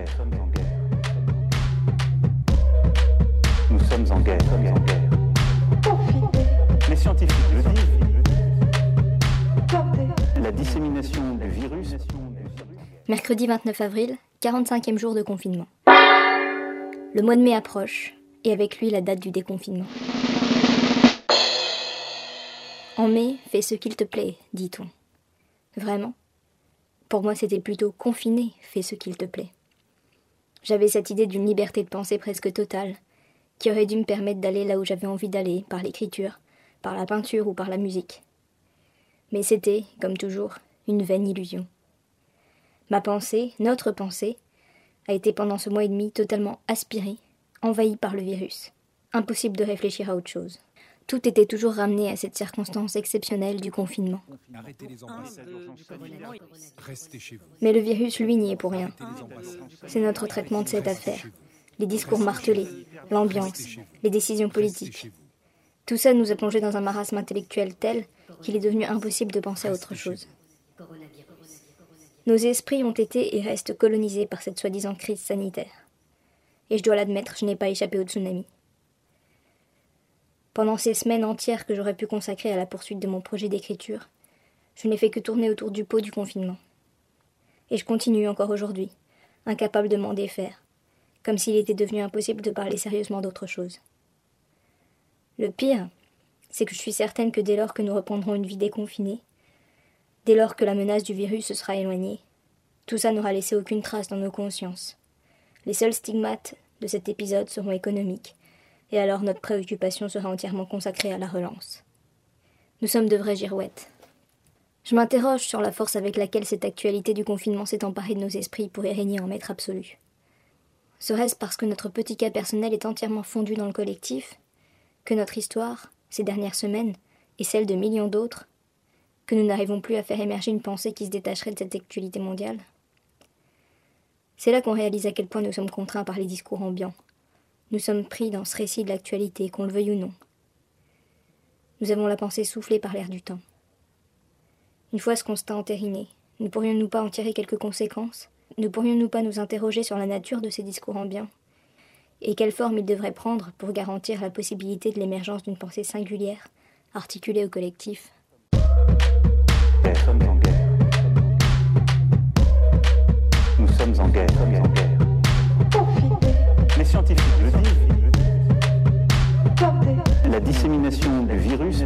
Nous sommes en guerre. Nous sommes en guerre. Les scientifiques le disent. La dissémination du virus. Mercredi 29 avril, 45e jour de confinement. Le mois de mai approche, et avec lui la date du déconfinement. En mai, fais ce qu'il te plaît, dit-on. Vraiment? Pour moi, c'était plutôt confiné, fais ce qu'il te plaît. J'avais cette idée d'une liberté de pensée presque totale, qui aurait dû me permettre d'aller là où j'avais envie d'aller, par l'écriture, par la peinture ou par la musique. Mais c'était, comme toujours, une vaine illusion. Ma pensée, notre pensée, a été pendant ce mois et demi totalement aspirée, envahie par le virus. Impossible de réfléchir à autre chose. Tout était toujours ramené à cette circonstance exceptionnelle du confinement. Mais le virus, lui, n'y est pour rien. C'est notre traitement de cette affaire. Les discours martelés, l'ambiance, les décisions politiques. Tout ça nous a plongé dans un marasme intellectuel tel qu'il est devenu impossible de penser à autre chose. Nos esprits ont été et restent colonisés par cette soi-disant crise sanitaire. Et je dois l'admettre, je n'ai pas échappé au tsunami. Pendant ces semaines entières que j'aurais pu consacrer à la poursuite de mon projet d'écriture, je n'ai fait que tourner autour du pot du confinement. Et je continue encore aujourd'hui, incapable de m'en défaire, comme s'il était devenu impossible de parler sérieusement d'autre chose. Le pire, c'est que je suis certaine que dès lors que nous reprendrons une vie déconfinée, dès lors que la menace du virus se sera éloignée, tout ça n'aura laissé aucune trace dans nos consciences. Les seuls stigmates de cet épisode seront économiques, et alors notre préoccupation sera entièrement consacrée à la relance. Nous sommes de vraies girouettes. Je m'interroge sur la force avec laquelle cette actualité du confinement s'est emparée de nos esprits pour y régner en maître absolu. Serait-ce parce que notre petit cas personnel est entièrement fondu dans le collectif, que notre histoire, ces dernières semaines, et celle de millions d'autres, que nous n'arrivons plus à faire émerger une pensée qui se détacherait de cette actualité mondiale? C'est là qu'on réalise à quel point nous sommes contraints par les discours ambiants. Nous sommes pris dans ce récit de l'actualité, qu'on le veuille ou non. Nous avons la pensée soufflée par l'air du temps. Une fois ce constat entériné, ne pourrions-nous pas en tirer quelques conséquences? Ne pourrions-nous pas nous interroger sur la nature de ces discours ambiants? Et quelle forme ils devraient prendre pour garantir la possibilité de l'émergence d'une pensée singulière, articulée au collectif? scientifiques le disent. La dissémination du virus.